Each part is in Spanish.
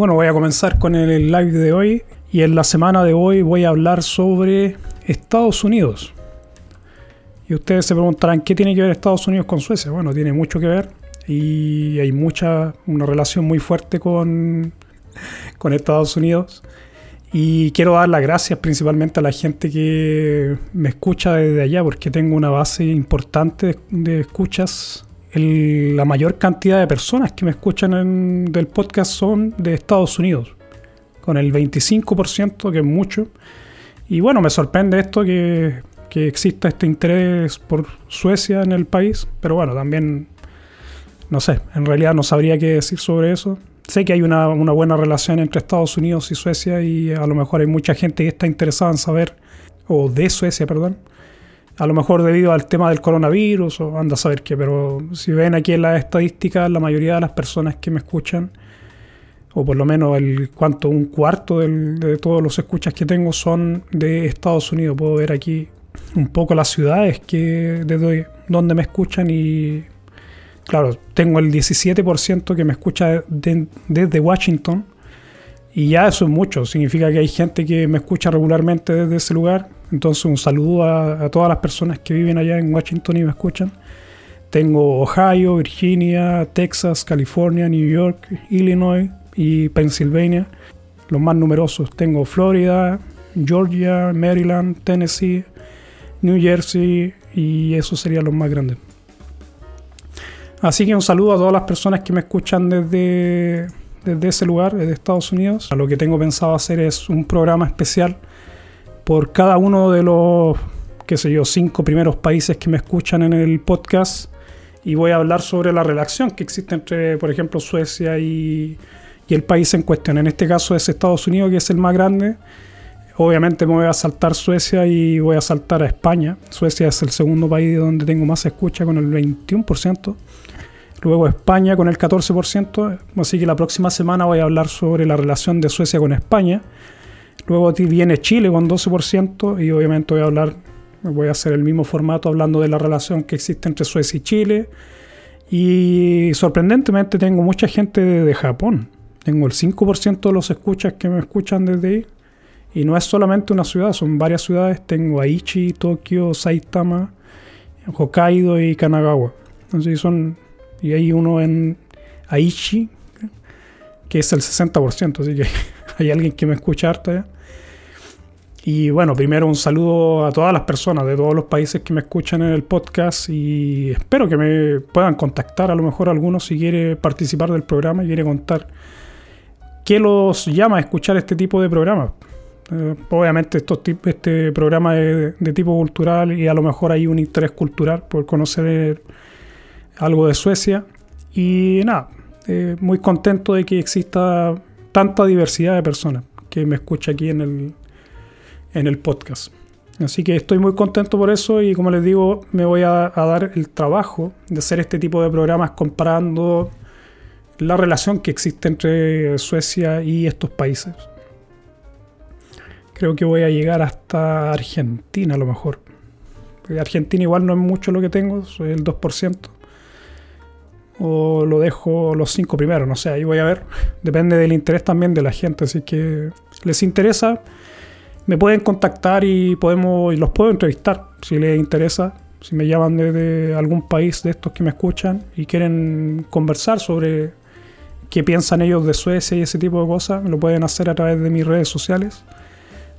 Bueno, voy a comenzar con el live de hoy y en la semana de hoy voy a hablar sobre Estados Unidos. Y ustedes se preguntarán, ¿qué tiene que ver Estados Unidos con Suecia? Bueno, tiene mucho que ver y hay mucha, una relación muy fuerte con, con Estados Unidos. Y quiero dar las gracias principalmente a la gente que me escucha desde allá, porque tengo una base importante de, escuchas. La mayor cantidad de personas que me escuchan en, del podcast son de Estados Unidos, con el 25%, que es mucho. Y bueno, me sorprende esto que, que exista este interés por Suecia en el país, pero bueno, también, no sé, en realidad no sabría qué decir sobre eso sé que hay una, buena relación entre Estados Unidos y Suecia y a lo mejor hay mucha gente que está interesada en saber, o de Suecia, perdón, a lo mejor debido al tema del coronavirus o anda a saber qué, pero si ven aquí en las estadísticas, la mayoría de las personas que me escuchan, o por lo menos el cuanto un cuarto de todos los escuchas que tengo son de Estados Unidos. Puedo ver aquí un poco las ciudades que desde donde me escuchan y claro, tengo el 17% que me escucha desde Washington. Y ya eso es mucho, significa que hay gente que me escucha regularmente desde ese lugar. Entonces un saludo a, todas las personas que viven allá en Washington y me escuchan. Tengo Ohio, Virginia, Texas, California, New York, Illinois y Pennsylvania. Los más numerosos. Tengo Florida, Georgia, Maryland, Tennessee, New Jersey y esos serían los más grandes. Así que un saludo a todas las personas que me escuchan desde, desde ese lugar, desde Estados Unidos. Lo que tengo pensado hacer es un programa especial por cada uno de los, qué sé yo, cinco primeros países que me escuchan en el podcast. Y voy a hablar sobre la relación que existe entre, por ejemplo, Suecia y, y el país en cuestión. En este caso es Estados Unidos, que es el más grande. Obviamente me voy a saltar Suecia y voy a saltar a España. Suecia es el segundo país donde tengo más escucha con el 21%. Luego España con el 14%. Así que la próxima semana voy a hablar sobre la relación de Suecia con España. Luego viene Chile con 12% y obviamente voy a hablar, voy a hacer el mismo formato hablando de la relación que existe entre Suecia y Chile. Y sorprendentemente tengo mucha gente de, Japón. Tengo el 5% de los escuchas que me escuchan desde ahí. Y no es solamente una ciudad, son varias ciudades. Tengo Aichi, Tokio, Saitama, Hokkaido y Kanagawa. Entonces son y hay uno en Aichi, que es el 60%, así que hay alguien que me escucha harta ya. Y bueno, primero un saludo a todas las personas de todos los países que me escuchan en el podcast y espero que me puedan contactar a lo mejor algunos si quiere participar del programa y quiere contar qué los llama a escuchar este tipo de programas. Eh, obviamente estos este programa es de tipo cultural y a lo mejor hay un interés cultural por conocer algo de Suecia. Y nada, eh, muy contento de que exista tanta diversidad de personas que me escucha aquí en el, en el podcast. Así que estoy muy contento por eso y como les digo, me voy a, dar el trabajo de hacer este tipo de programas comparando la relación que existe entre Suecia y estos países. Creo que voy a llegar hasta Argentina a lo mejor. Argentina igual no es mucho lo que tengo, soy el 2% o lo dejo los cinco primeros, no sé, ahí voy a ver. Depende del interés también de la gente, así que les interesa, me pueden contactar y podemos y los puedo entrevistar si les interesa, si me llaman desde algún país de estos que me escuchan y quieren conversar sobre qué piensan ellos de Suecia y ese tipo de cosas, lo pueden hacer a través de mis redes sociales.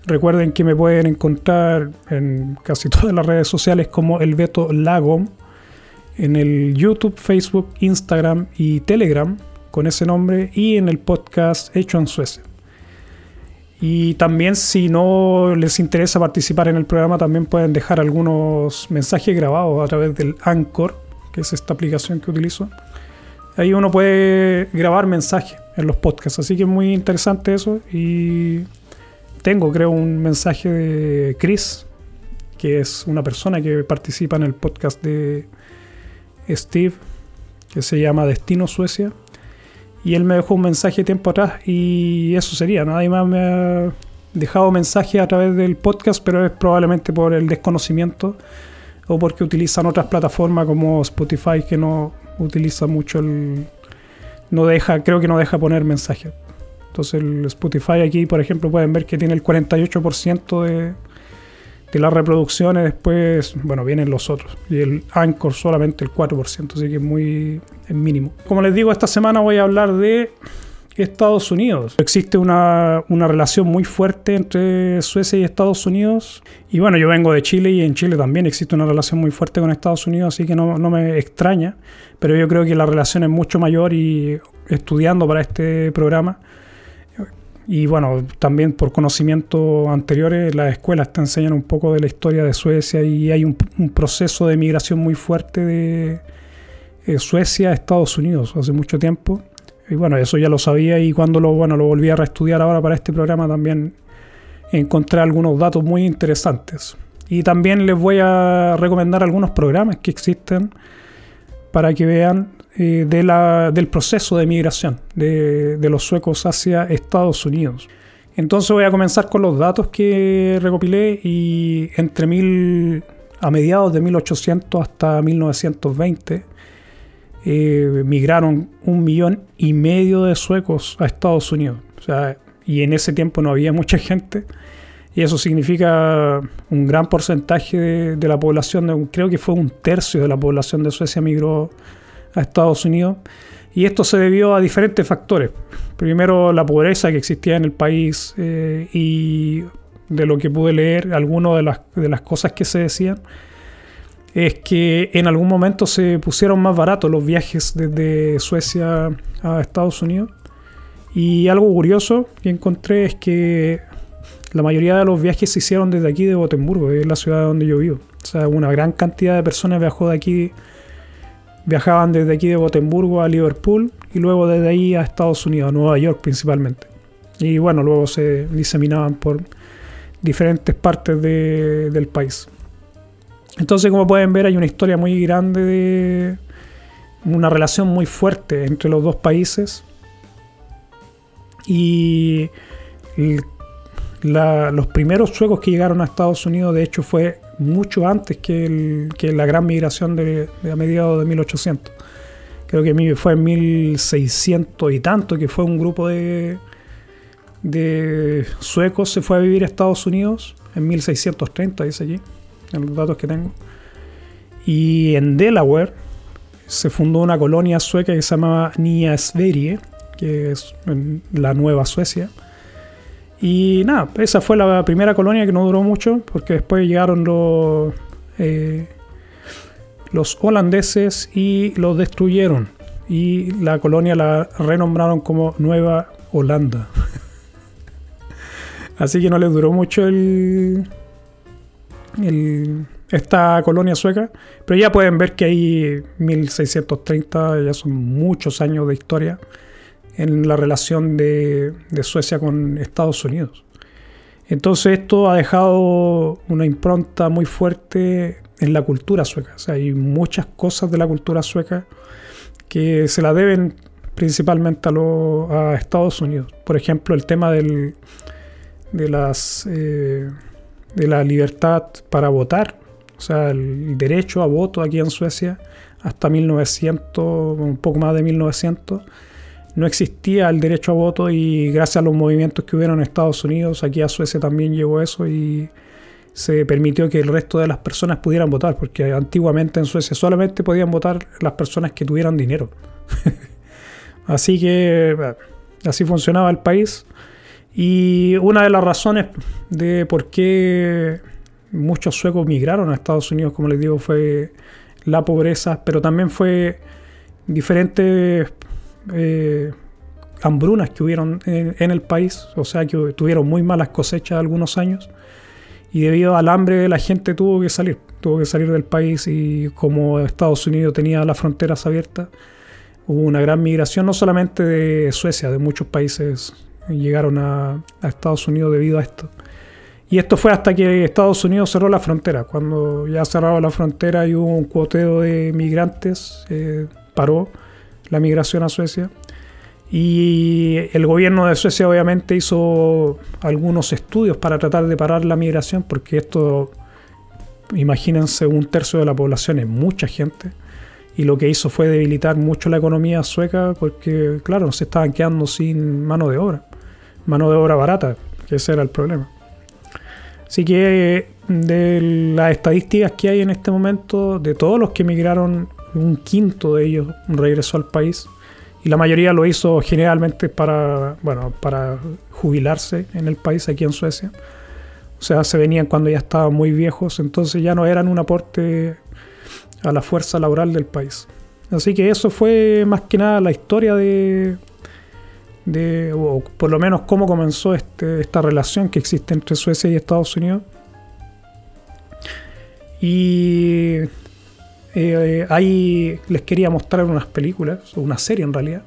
Recuerden que me pueden encontrar en casi todas las redes sociales como el Beto Lagom en el YouTube, Facebook, Instagram y Telegram con ese nombre y en el podcast Hecho en Suecia. Y también si no les interesa participar en el programa, también pueden dejar algunos mensajes grabados a través del Anchor, que es esta aplicación que utilizo. Ahí uno puede grabar mensajes en los podcasts, así que es muy interesante eso. Y tengo, creo, un mensaje de Chris, que es una persona que participa en el podcast de Steve, que se llama Destino Suecia. Y él me dejó un mensaje tiempo atrás y eso sería. Nadie más me ha dejado mensaje a través del podcast, pero es probablemente por el desconocimiento o porque utilizan otras plataformas como Spotify que no utiliza mucho el... No deja, creo que no deja poner mensajes. Entonces el Spotify aquí, por ejemplo, pueden ver que tiene el 48% de, de las reproducciones, después, bueno, vienen los otros. Y el Anchor solamente el 4%, así que es muy mínimo. Como les digo, esta semana voy a hablar de Estados Unidos. Existe una, una, relación muy fuerte entre Suecia y Estados Unidos. Y bueno, yo vengo de Chile y en Chile también existe una relación muy fuerte con Estados Unidos, así que no, no me extraña. Pero yo creo que la relación es mucho mayor y estudiando para este programa y bueno, también por conocimientos anteriores, las escuelas te enseñan un poco de la historia de Suecia y hay un, proceso de migración muy fuerte de eh, Suecia a Estados Unidos hace mucho tiempo. Y bueno, eso ya lo sabía y cuando lo, bueno, lo volví a reestudiar ahora para este programa también encontré algunos datos muy interesantes. Y también les voy a recomendar algunos programas que existen para que vean eh, del proceso de migración de, de, los suecos hacia Estados Unidos. Entonces voy a comenzar con los datos que recopilé y entre mil, a mediados de 1800 hasta 1920 eh, migraron un millón y medio de suecos a Estados Unidos. O sea, y en ese tiempo no había mucha gente. Y eso significa un gran porcentaje de, de la población, creo que fue un tercio de la población de Suecia migró a Estados Unidos. Y esto se debió a diferentes factores. Primero, la pobreza que existía en el país eh, y de lo que pude leer, algunas de las, de las cosas que se decían, es que en algún momento se pusieron más baratos los viajes desde Suecia a Estados Unidos. Y algo curioso que encontré es que la mayoría de los viajes se hicieron desde aquí de Gotemburgo, es la ciudad donde yo vivo. O sea, una gran cantidad de personas viajó de aquí Viajaban desde aquí de Gotemburgo a Liverpool y luego desde ahí a Estados Unidos, a Nueva York principalmente. Y bueno, luego se diseminaban por diferentes partes del país. Entonces, como pueden ver, hay una historia muy grande de una relación muy fuerte entre los dos países. Y los primeros suecos que llegaron a Estados Unidos, de hecho, fue mucho antes que, la gran migración de, a mediados de 1800. Creo que fue en 1600 y tanto que fue un grupo de, de suecos se fue a vivir a Estados Unidos en 1630, dice allí, en los datos que tengo. Y en Delaware se fundó una colonia sueca que se llamaba Nya Sverige, que es la Nueva Suecia y nada, esa fue la primera colonia que no duró mucho, porque después llegaron los, eh, los holandeses y los destruyeron. Y la colonia la renombraron como Nueva Holanda. Así que no les duró mucho el, esta colonia sueca. Pero ya pueden ver que hay 1630, ya son muchos años de historia en la relación de, Suecia con Estados Unidos. Entonces esto ha dejado una impronta muy fuerte en la cultura sueca. hay muchas cosas de la cultura sueca que se la deben principalmente a, Estados Unidos. Por ejemplo, el tema de, eh, de la libertad para votar, o sea, el derecho a voto aquí en Suecia hasta 1900, un poco más de 1900 no existía el derecho a voto y gracias a los movimientos que hubieron en Estados Unidos, aquí a Suecia también llegó eso y se permitió que el resto de las personas pudieran votar, porque antiguamente en Suecia solamente podían votar las personas que tuvieran dinero. así que así funcionaba el país y una de las razones de por qué muchos suecos migraron a Estados Unidos, como les digo, fue la pobreza, pero también fue diferentes eh, hambrunas que hubieron en, el país, o sea que tuvieron muy malas cosechas algunos años y debido al hambre la gente tuvo que salir, tuvo que salir del país y como Estados Unidos tenía las fronteras abiertas, hubo una gran migración no solamente de Suecia, de muchos países llegaron a, Estados Unidos debido a esto. Y esto fue hasta que Estados Unidos cerró la frontera. Cuando ya cerraba la frontera y hubo un cuoteo de migrantes, eh, paró la migración a Suecia. Y el gobierno de Suecia obviamente hizo algunos estudios para tratar de parar la migración, porque esto, imagínense, un tercio de la población es mucha gente. Y lo que hizo fue debilitar mucho la economía sueca, porque claro, se estaban quedando sin mano de obra. mano de obra barata, que ese era el problema. Así que de las estadísticas que hay en este momento, de todos los que emigraron, un quinto de ellos regresó al país y la mayoría lo hizo generalmente para, bueno, para jubilarse en el país, aquí en Suecia. O sea, se venían cuando ya estaban muy viejos, entonces ya no eran un aporte a la fuerza laboral del país. Así que eso fue más que nada la historia de, de o por lo menos cómo comenzó este, esta relación que existe entre Suecia y Estados Unidos. Y eh, ahí les quería mostrar unas películas, una serie en realidad,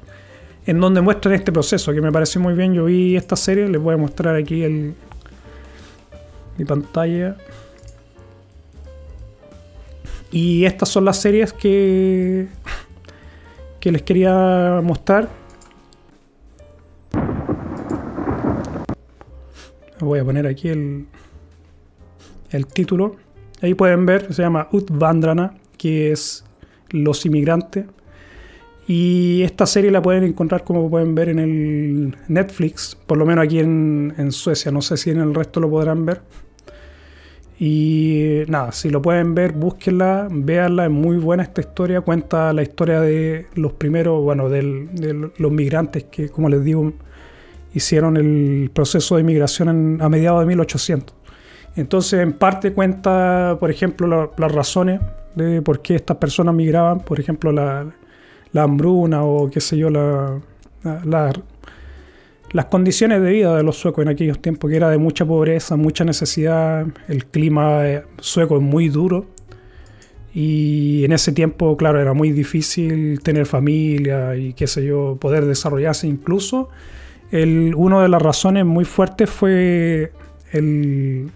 en donde muestran este proceso, que me pareció muy bien. Yo vi esta serie, les voy a mostrar aquí el, mi pantalla. Y estas son las series que, que les quería mostrar. Voy a poner aquí el, el título. Ahí pueden ver, se llama Utvandrana, que es Los Inmigrantes. Y esta serie la pueden encontrar, como pueden ver, en el Netflix, por lo menos aquí en, Suecia. No sé si en el resto lo podrán ver. Y nada, si lo pueden ver, búsquenla, véanla, es muy buena esta historia, cuenta la historia de los primeros, bueno, de los migrantes que, como les digo, hicieron el proceso de inmigración a mediados de 1800. Entonces, en parte cuenta, por ejemplo, las razones de por qué estas personas migraban, por ejemplo, la, hambruna o qué sé yo, la, la las condiciones de vida de los suecos en aquellos tiempos, que era de mucha pobreza, mucha necesidad, el clima eh, sueco es muy duro y en ese tiempo, claro, era muy difícil tener familia y qué sé yo, poder desarrollarse incluso. El, una de las razones muy fuertes fue el,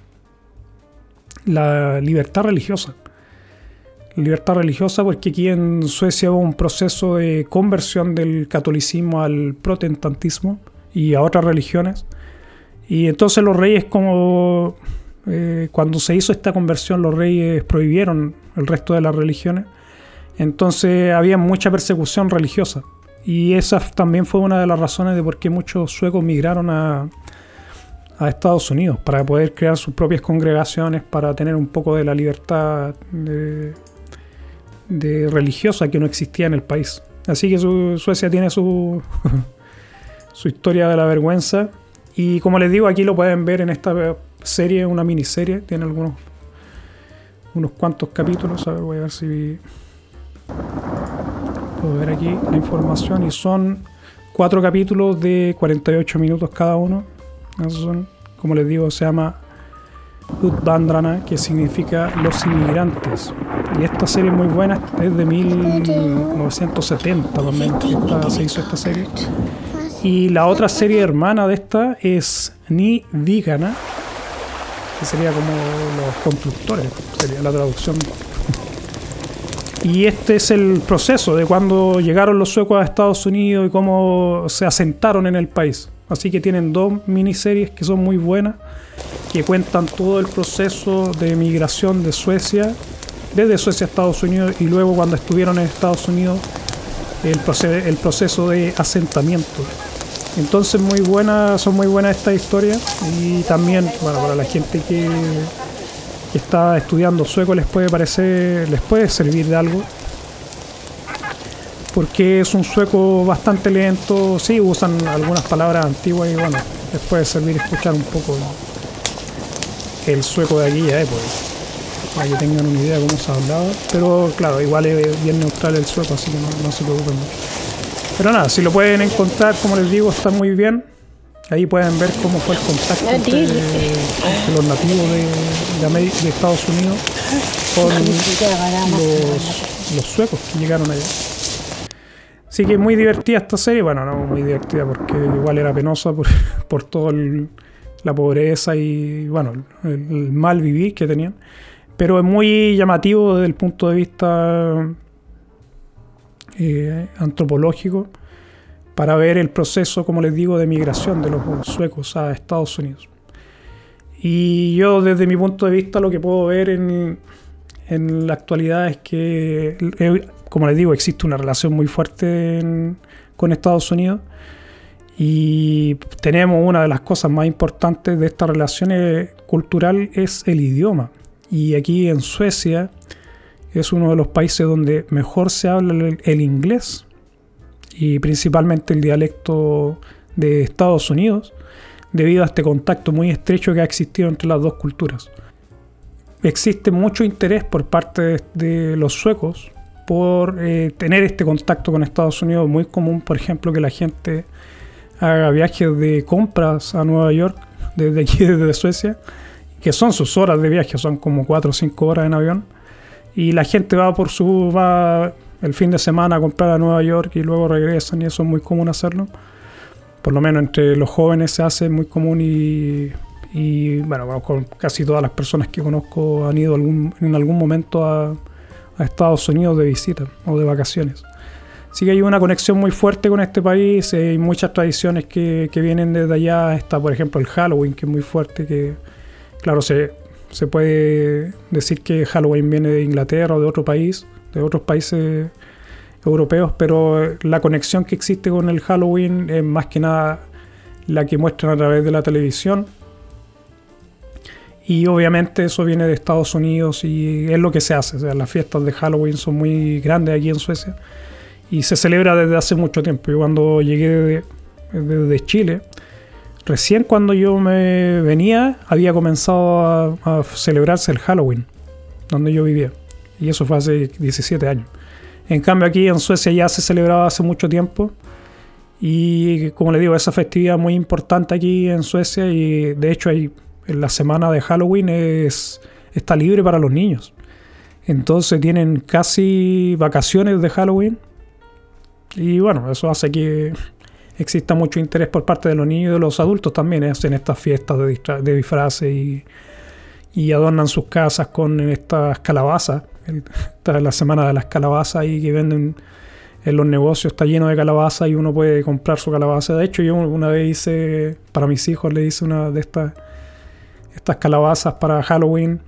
la libertad religiosa. Libertad religiosa porque aquí en Suecia hubo un proceso de conversión del catolicismo al protestantismo y a otras religiones. Y entonces los reyes, como eh, cuando se hizo esta conversión, los reyes prohibieron el resto de las religiones. Entonces había mucha persecución religiosa. Y esa también fue una de las razones de por qué muchos suecos migraron a, a Estados Unidos, para poder crear sus propias congregaciones, para tener un poco de la libertad de, religiosa que no existía en el país. Así que Suecia tiene su, su historia de la vergüenza. Y como les digo, aquí lo pueden ver en esta serie, una miniserie, tiene algunos unos cuantos capítulos. A ver, voy a ver si puedo ver aquí la información. Y son cuatro capítulos de 48 minutos cada uno. Como les digo, se llama Utbandrana, que significa los inmigrantes. Y esta serie es muy buena, es de 1970 también, se hizo esta serie. Y la otra serie hermana de esta es Ni Vigana, que sería como los constructores, sería la traducción. Y este es el proceso de cuando llegaron los suecos a Estados Unidos y cómo se asentaron en el país. Así que tienen dos miniseries que son muy buenas, que cuentan todo el proceso de migración de Suecia, desde Suecia a Estados Unidos y luego cuando estuvieron en Estados Unidos, el, proceso de asentamiento. Entonces muy buenas, son muy buenas estas historias y también, bueno, para la gente que, está estudiando sueco les puede parecer, les puede servir de algo. Porque es un sueco bastante lento, sí, usan algunas palabras antiguas y bueno, les puede servir escuchar un poco el sueco de aquella época. Para que tengan una idea de cómo se hablaba. Pero claro, igual es bien neutral el sueco, así que no, no se preocupen mucho. Pero nada, si lo pueden encontrar, como les digo, está muy bien. Ahí pueden ver cómo fue el contacto entre, los nativos de, de, Estados Unidos con los, suecos que llegaron allá. Así que muy divertida esta serie. Bueno, no muy divertida porque igual era penosa por, por toda la pobreza y bueno, el, el, mal vivir que tenían. Pero es muy llamativo desde el punto de vista eh, antropológico para ver el proceso, como les digo, de migración de los suecos a Estados Unidos. Y yo desde mi punto de vista lo que puedo ver en, en la actualidad es que, eh, como les digo, existe una relación muy fuerte con Estados Unidos Y tenemos una de las cosas más importantes de esta relación cultural es el idioma. Y aquí en Suecia es uno de los países donde mejor se habla el, inglés y principalmente el dialecto de Estados Unidos debido a este contacto muy estrecho que ha existido entre las dos culturas. Existe mucho interés por parte de los suecos por eh, tener este contacto con Estados Unidos. Muy común, por ejemplo, que la gente haga viajes de compras a Nueva York desde aquí, desde Suecia, que son sus horas de viaje, son como 4 o 5 horas en avión. Y la gente va por su. va el fin de semana a comprar a Nueva York y luego regresan, y eso es muy común hacerlo. Por lo menos entre los jóvenes se hace muy común y, y bueno, con casi todas las personas que conozco han ido algún, en algún momento a, a Estados Unidos de visita o de vacaciones. Así que hay una conexión muy fuerte con este país, hay muchas tradiciones que, que, vienen desde allá. Está, por ejemplo, el Halloween, que es muy fuerte, que, claro, se, se puede decir que Halloween viene de Inglaterra o de otro país, de otros países europeos, pero la conexión que existe con el Halloween es más que nada la que muestran a través de la televisión. Y obviamente eso viene de Estados Unidos y es lo que se hace. O sea, las fiestas de Halloween son muy grandes aquí en Suecia y se celebra desde hace mucho tiempo. Yo cuando llegué desde Chile, recién cuando yo me venía, había comenzado a, celebrarse el Halloween, donde yo vivía. Y eso fue hace 17 años. En cambio aquí en Suecia ya se celebraba hace mucho tiempo. Y como le digo, esa festividad muy importante aquí en Suecia y de hecho hay, en la semana de Halloween es, está libre para los niños. Entonces tienen casi vacaciones de Halloween y bueno, eso hace que exista mucho interés por parte de los niños y de los adultos también. ¿eh? Hacen estas fiestas de, disfraces y, y, adornan sus casas con estas calabazas. Esta es la semana de las calabazas y que venden en los negocios, está lleno de calabazas y uno puede comprar su calabaza. De hecho, yo una vez hice, para mis hijos, le hice una de estas, estas calabazas para Halloween.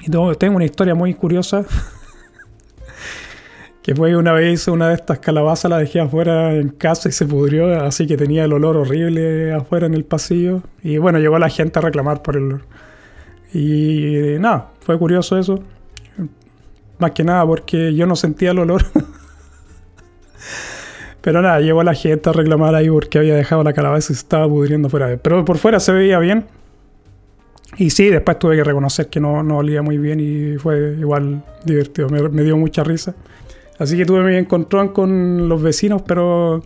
Y tengo una historia muy curiosa que fue una vez una de estas calabazas la dejé afuera en casa y se pudrió, así que tenía el olor horrible afuera en el pasillo. Y bueno, llegó la gente a reclamar por el olor. Y nada, fue curioso eso. Más que nada porque yo no sentía el olor. Pero nada, llegó la gente a reclamar ahí porque había dejado la calabaza y se estaba pudriendo fuera. Pero por fuera se veía bien. Y sí, después tuve que reconocer que no, no olía muy bien y fue igual divertido. me dio mucha risa. Así que tuve mi encontrón con los vecinos, pero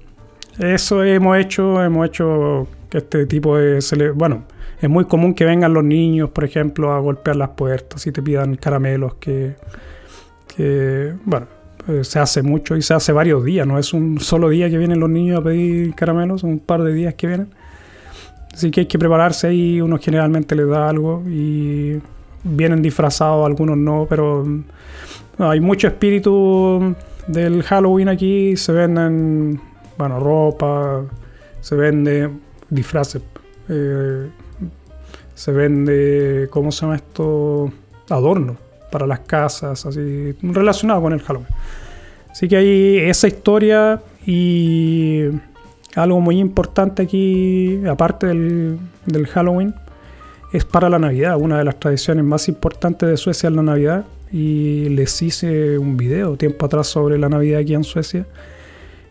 eso hemos hecho, hemos hecho este tipo de... Bueno, es muy común que vengan los niños, por ejemplo, a golpear las puertas y te pidan caramelos que, que bueno, eh, se hace mucho y se hace varios días, no es un solo día que vienen los niños a pedir caramelos, son un par de días que vienen. Así que hay que prepararse y uno generalmente les da algo y vienen disfrazados, algunos no, pero hay mucho espíritu del Halloween aquí. Se venden, bueno, ropa, se vende disfraces, eh, se vende, ¿cómo se llama esto? Adornos para las casas, así, relacionado con el Halloween. Así que hay esa historia y algo muy importante aquí, aparte del, Halloween, es para la Navidad. Una de las tradiciones más importantes de Suecia es la Navidad y les hice un video tiempo atrás sobre la Navidad aquí en Suecia.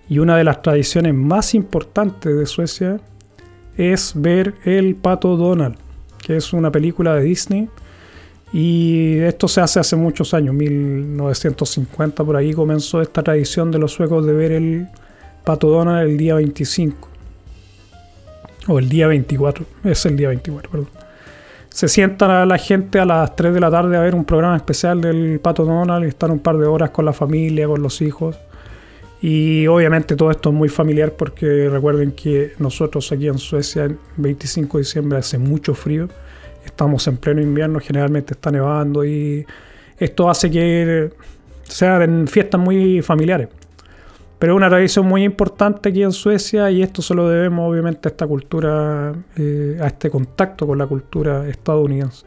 Y una de las tradiciones más importantes de Suecia es ver el pato Donald, que es una película de Disney. Y esto se hace hace muchos años, 1950 por ahí comenzó esta tradición de los suecos de ver el pato Donald el día 25. O el día 24, es el día 24, perdón se sientan la gente a las 3 de la tarde a ver un programa especial del Pato Donald y están un par de horas con la familia, con los hijos. Y obviamente todo esto es muy familiar porque recuerden que nosotros aquí en Suecia, el 25 de diciembre, hace mucho frío. Estamos en pleno invierno, generalmente está nevando y esto hace que sean fiestas muy familiares. Pero es una tradición muy importante aquí en Suecia y esto se lo debemos obviamente a esta cultura, eh, a este contacto con la cultura estadounidense.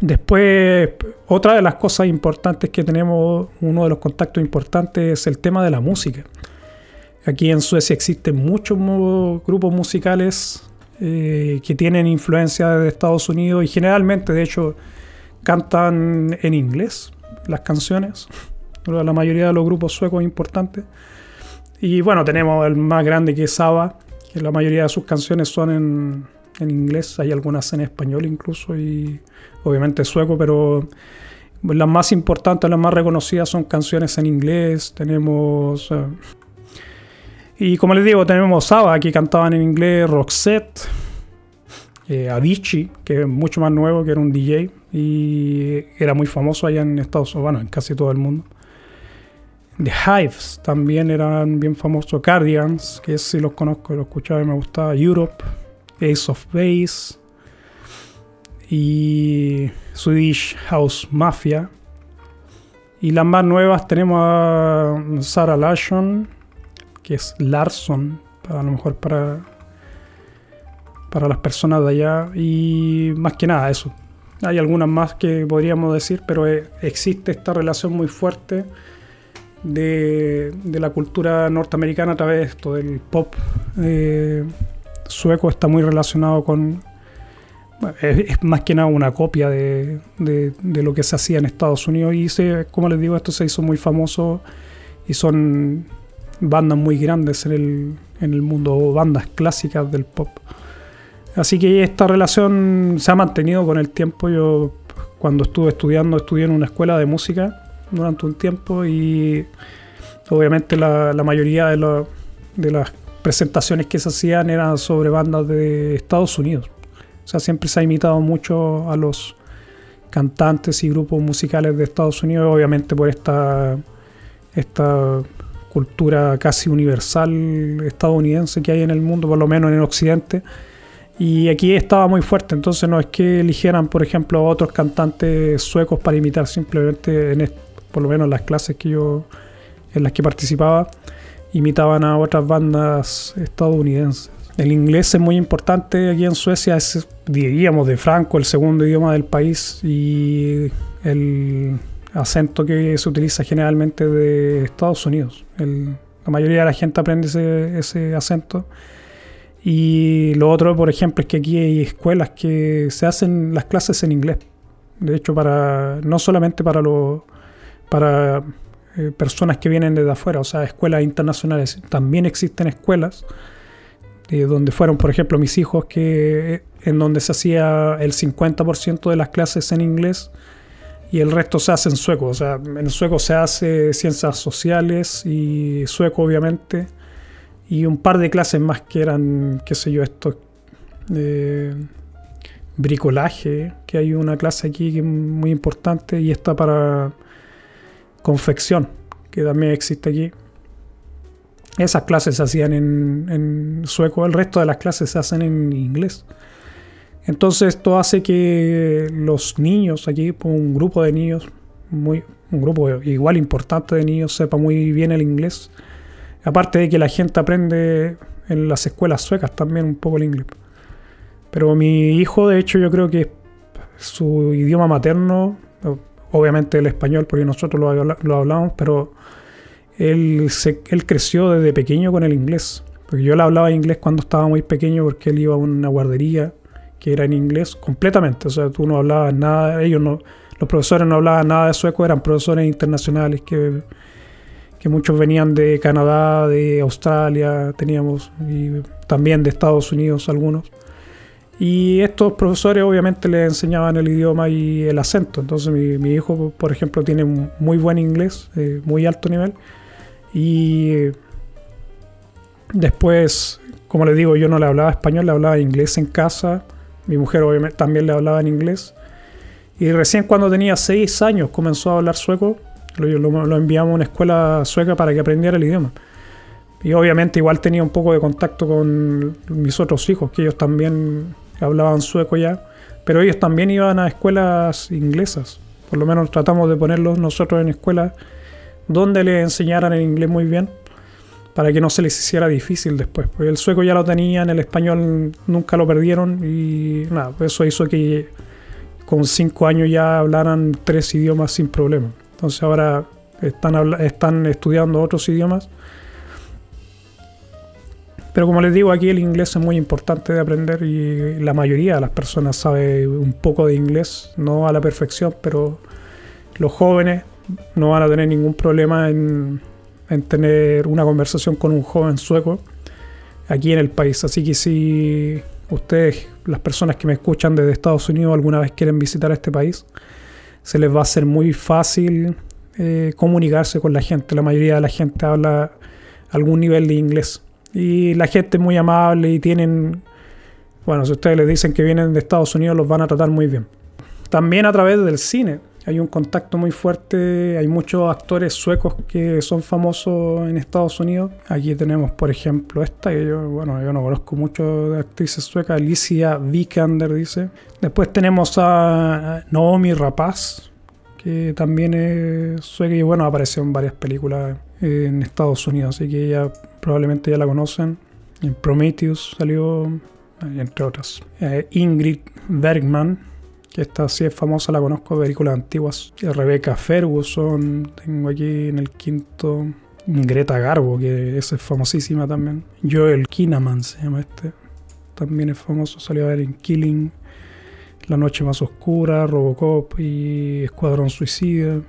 Después, otra de las cosas importantes que tenemos, uno de los contactos importantes es el tema de la música. Aquí en Suecia existen muchos grupos musicales eh, que tienen influencia de Estados Unidos y generalmente, de hecho, cantan en inglés las canciones. La mayoría de los grupos suecos importantes. Y bueno, tenemos el más grande que es Saba, que la mayoría de sus canciones son en, inglés, hay algunas en español incluso y obviamente sueco, pero las más importantes, las más reconocidas son canciones en inglés. Tenemos. Eh, y como les digo, tenemos Saba, que cantaban en inglés, Roxette, eh, Avicii, que es mucho más nuevo, que era un DJ y era muy famoso allá en Estados Unidos, bueno, en casi todo el mundo. The Hives también eran bien famosos. Cardigans, que si los conozco, los escuchaba y me gustaba. Europe, Ace of Base y Swedish House Mafia. Y las más nuevas tenemos a Sarah Larson, que es Larson, a lo mejor para, para las personas de allá. Y más que nada eso. Hay algunas más que podríamos decir, pero eh, existe esta relación muy fuerte de, la cultura norteamericana a través de esto, del pop eh, sueco está muy relacionado con... Es, más que nada una copia de, lo que se hacía en Estados Unidos y se, como les digo, esto se hizo muy famoso y son bandas muy grandes en el, en el mundo, bandas clásicas del pop. Así que esta relación se ha mantenido con el tiempo. Yo cuando estuve estudiando, estudié en una escuela de música durante un tiempo y obviamente la, mayoría de, de, las presentaciones que se hacían eran sobre bandas de Estados Unidos. O sea, siempre se ha imitado mucho a los cantantes y grupos musicales de Estados Unidos, obviamente por esta, esta cultura casi universal estadounidense que hay en el mundo, por lo menos en el occidente. Y aquí estaba muy fuerte, entonces no es que eligieran, por ejemplo, a otros cantantes suecos para imitar simplemente en, por lo menos las clases que yo en las que participaba imitaban a otras bandas estadounidenses. El inglés es muy importante aquí en Suecia, es diríamos de Franco el segundo idioma del país y el acento que se utiliza generalmente de Estados Unidos. la mayoría de la gente aprende ese, ese acento. Y lo otro, por ejemplo, es que aquí hay escuelas que se hacen las clases en inglés. De hecho, para no solamente para los para eh, personas que vienen desde afuera, o sea, escuelas internacionales. También existen escuelas eh, donde fueron, por ejemplo, mis hijos, que en donde se hacía el 50% de las clases en inglés y el resto se hace en sueco. O sea, en sueco se hace ciencias sociales y sueco, obviamente, y un par de clases más que eran, qué sé yo, esto. Eh, bricolaje, que hay una clase aquí que es muy importante y está para confección, que también existe aquí. Esas clases se hacían en, sueco, el resto de las clases se hacen en inglés. Entonces esto hace que los niños aquí, un grupo de niños, muy, un grupo igual importante de niños, sepa muy bien el inglés. Aparte de que la gente aprende en las escuelas suecas también un poco el inglés. Pero mi hijo, de hecho, yo creo que su idioma materno, obviamente el español, porque nosotros lo, hablamos, pero él, se, él creció desde pequeño con el inglés. Porque yo le hablaba inglés cuando estaba muy pequeño porque él iba a una guardería que era en inglés completamente. O sea, tú no hablabas nada, ellos no, los profesores no hablaban nada de sueco, eran profesores internacionales que, que muchos venían de Canadá, de Australia, teníamos, y también de Estados Unidos algunos. Y estos profesores obviamente le enseñaban el idioma y el acento. Entonces mi, hijo, por ejemplo, tiene muy buen inglés, eh, muy alto nivel. Y después, como le digo, yo no le hablaba español, le hablaba inglés en casa. Mi mujer obviamente también le hablaba en inglés. Y recién cuando tenía seis años comenzó a hablar sueco. Lo, lo enviamos a una escuela sueca para que aprendiera el idioma. Y obviamente igual tenía un poco de contacto con mis otros hijos, que ellos también hablaban sueco ya, pero ellos también iban a escuelas inglesas. Por lo menos tratamos de ponerlos nosotros en escuelas donde les enseñaran el inglés muy bien para que no se les hiciera difícil después. Porque el sueco ya lo tenían, el español nunca lo perdieron y nada, eso hizo que con cinco años ya hablaran tres idiomas sin problema. Entonces ahora están, están estudiando otros idiomas Pero como les digo, aquí el inglés es muy importante de aprender y la mayoría de las personas sabe un poco de inglés, no a la perfección, pero los jóvenes no van a tener ningún problema en, en tener una conversación con un joven sueco aquí en el país. Así que si ustedes, las personas que me escuchan desde Estados Unidos, alguna vez quieren visitar este país, se les va a hacer muy fácil eh, comunicarse con la gente. La mayoría de la gente habla algún nivel de inglés. Y la gente es muy amable y tienen, bueno, si ustedes les dicen que vienen de Estados Unidos, los van a tratar muy bien. También a través del cine hay un contacto muy fuerte, hay muchos actores suecos que son famosos en Estados Unidos. Aquí tenemos, por ejemplo, esta, que yo, bueno, yo no conozco mucho de actrices suecas, Alicia Vikander dice. Después tenemos a Naomi Rapaz, que también es sueca y bueno, apareció en varias películas en Estados Unidos, así que ya probablemente ya la conocen. En Prometheus salió, entre otras. Eh, Ingrid Bergman, que esta sí es famosa, la conozco de películas antiguas. Rebecca Ferguson, tengo aquí en el quinto. Greta Garbo, que esa es famosísima también. Joel Kinnaman se llama este. También es famoso, salió a ver en Killing, La Noche Más Oscura, Robocop y Escuadrón Suicida.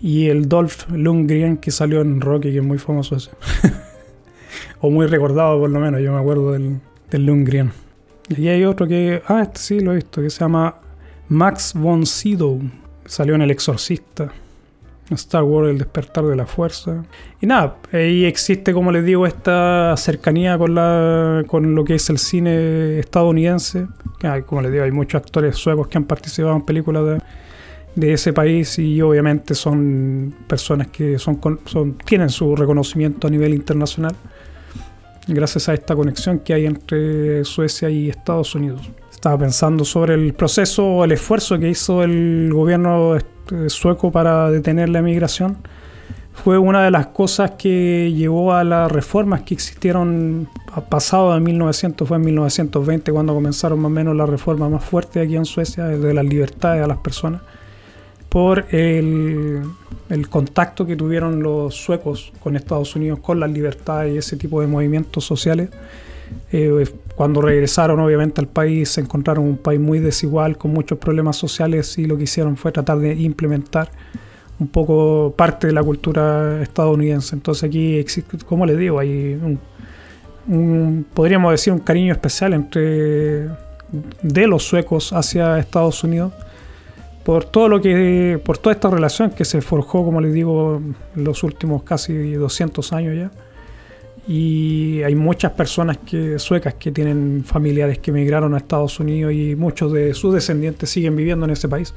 Y el Dolph Lundgren que salió en Rocky, que es muy famoso ese. o muy recordado por lo menos, yo me acuerdo del, Lundgren. Y hay otro que, ah, este sí lo he visto, que se llama Max von Sydow. Salió en El Exorcista. Star Wars, El Despertar de la Fuerza. Y nada, ahí existe, como les digo, esta cercanía con, la, con lo que es el cine estadounidense. Como les digo, hay muchos actores suecos que han participado en películas de, de ese país y obviamente son personas que son, son, tienen su reconocimiento a nivel internacional gracias a esta conexión que hay entre Suecia y Estados Unidos. Estaba pensando sobre el proceso o el esfuerzo que hizo el gobierno este, sueco para detener la migración. Fue una de las cosas que llevó a las reformas que existieron pasado de 1900, fue en 1920 cuando comenzaron más o menos las reformas más fuertes aquí en Suecia, de las libertades a las personas por el, contacto que tuvieron los suecos con Estados Unidos, con las libertades y ese tipo de movimientos sociales. Eh, cuando regresaron obviamente al país se encontraron un país muy desigual, con muchos problemas sociales y lo que hicieron fue tratar de implementar un poco parte de la cultura estadounidense. Entonces aquí existe, como les digo, hay un, podríamos decir un cariño especial entre de los suecos hacia Estados Unidos por todo lo que por toda esta relación que se forjó como les digo en los últimos casi 200 años ya. Y hay muchas personas que suecas que tienen familiares que emigraron a Estados Unidos y muchos de sus descendientes siguen viviendo en ese país.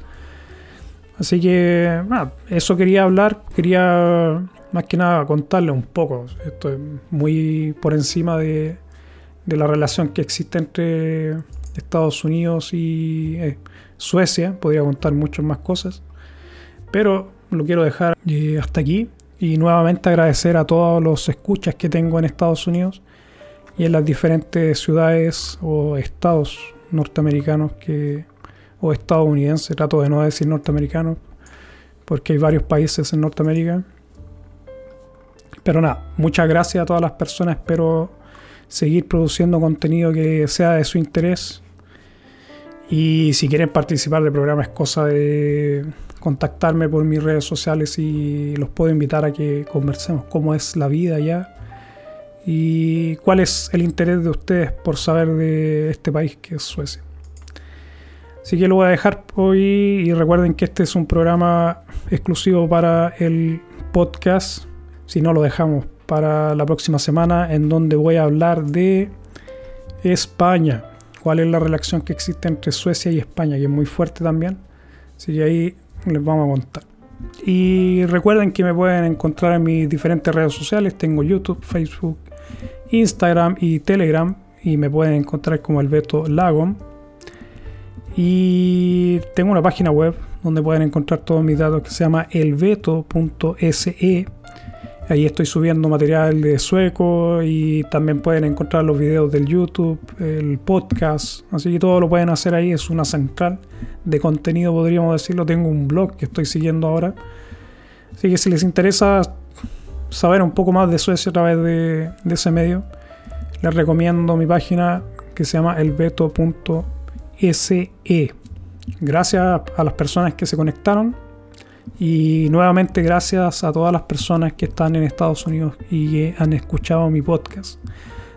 Así que eso quería hablar quería más que nada contarle un poco. Esto es muy por encima de, de la relación que existe entre Estados Unidos y eh, Suecia, podría contar muchas más cosas, pero lo quiero dejar eh, hasta aquí y nuevamente agradecer a todos los escuchas que tengo en Estados Unidos y en las diferentes ciudades o estados norteamericanos que o estadounidenses, trato de no decir norteamericanos porque hay varios países en Norteamérica. Pero nada, muchas gracias a todas las personas, espero seguir produciendo contenido que sea de su interés y si quieren participar del programa es cosa de contactarme por mis redes sociales y los puedo invitar a que conversemos cómo es la vida allá y cuál es el interés de ustedes por saber de este país que es Suecia. Así que lo voy a dejar hoy y recuerden que este es un programa exclusivo para el podcast. Si no lo dejamos para la próxima semana en donde voy a hablar de España cuál es la relación que existe entre Suecia y España, que es muy fuerte también. Así que ahí les vamos a contar. Y recuerden que me pueden encontrar en mis diferentes redes sociales. Tengo YouTube, Facebook, Instagram y Telegram. Y me pueden encontrar como el Beto Lagom. Y tengo una página web donde pueden encontrar todos mis datos que se llama elveto.se Ahí estoy subiendo material de sueco y también pueden encontrar los videos del YouTube, el podcast. Así que todo lo pueden hacer ahí. Es una central de contenido, podríamos decirlo. Tengo un blog que estoy siguiendo ahora. Así que si les interesa saber un poco más de Suecia a través de, ese medio, les recomiendo mi página que se llama elveto.se. Gracias a las personas que se conectaron y nuevamente gracias a todas las personas que están en Estados Unidos y que han escuchado mi podcast.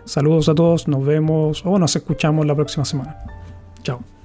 Saludos a todos, nos vemos o nos escuchamos la próxima semana. Chao.